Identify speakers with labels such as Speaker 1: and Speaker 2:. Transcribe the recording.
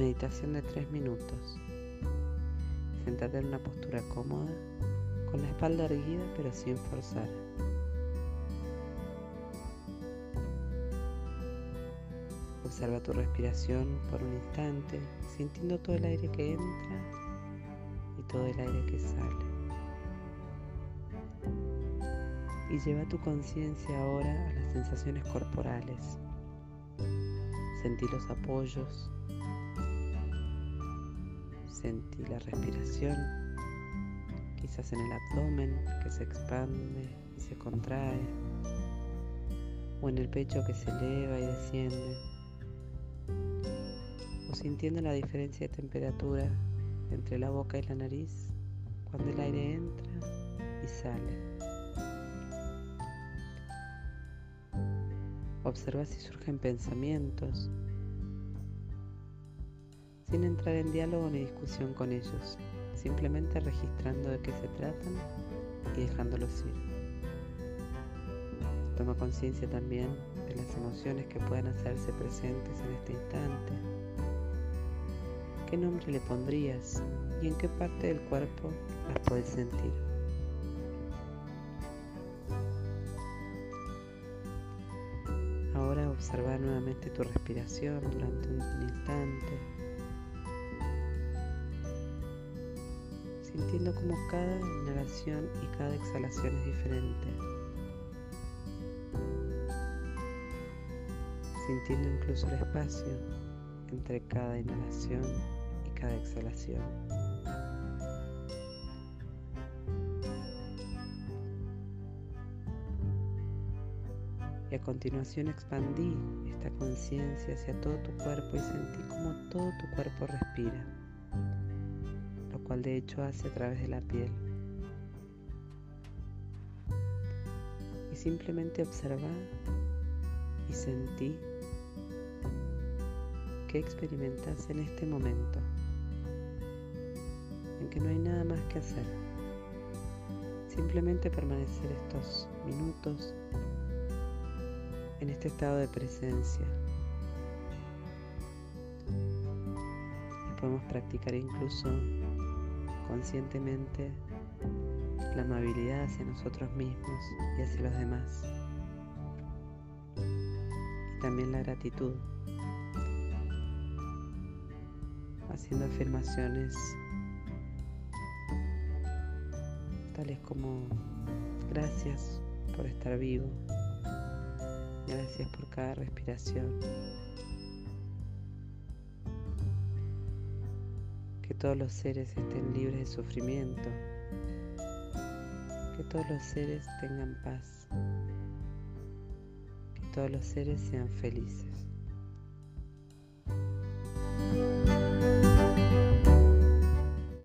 Speaker 1: Meditación de 3 minutos. Sentate en una postura cómoda, con la espalda erguida pero sin forzar. Observa tu respiración por un instante, sintiendo todo el aire que entra y todo el aire que sale. Y lleva tu conciencia ahora a las sensaciones corporales. Sentí los apoyos, sentí la respiración, quizás en el abdomen que se expande y se contrae, o en el pecho que se eleva y desciende o sintiendo la diferencia de temperatura entre la boca y la nariz cuando el aire entra y sale. Observa si surgen pensamientos sin entrar en diálogo ni discusión con ellos, simplemente registrando de qué se tratan y dejándolos ir. Toma conciencia también de las emociones que puedan hacerse presentes en este instante ¿Qué nombre le pondrías y en qué parte del cuerpo las puedes sentir? Ahora observa nuevamente tu respiración durante un instante, sintiendo como cada inhalación y cada exhalación es diferente. Sintiendo incluso el espacio entre cada inhalación cada exhalación. Y a continuación expandí esta conciencia hacia todo tu cuerpo y sentí como todo tu cuerpo respira, cual de hecho hace a través de la piel. Y simplemente observa y sentí que experimentas en este momento en que no hay nada más que hacer. Simplemente permanecer estos minutos en este estado de presencia. Y podemos practicar incluso conscientemente la amabilidad hacia nosotros mismos y hacia los demás. Y también la gratitud, haciendo afirmaciones tales como gracias por estar vivo, gracias por cada respiración, que todos los seres estén libres de sufrimiento, que todos los seres tengan paz, que todos los seres sean felices.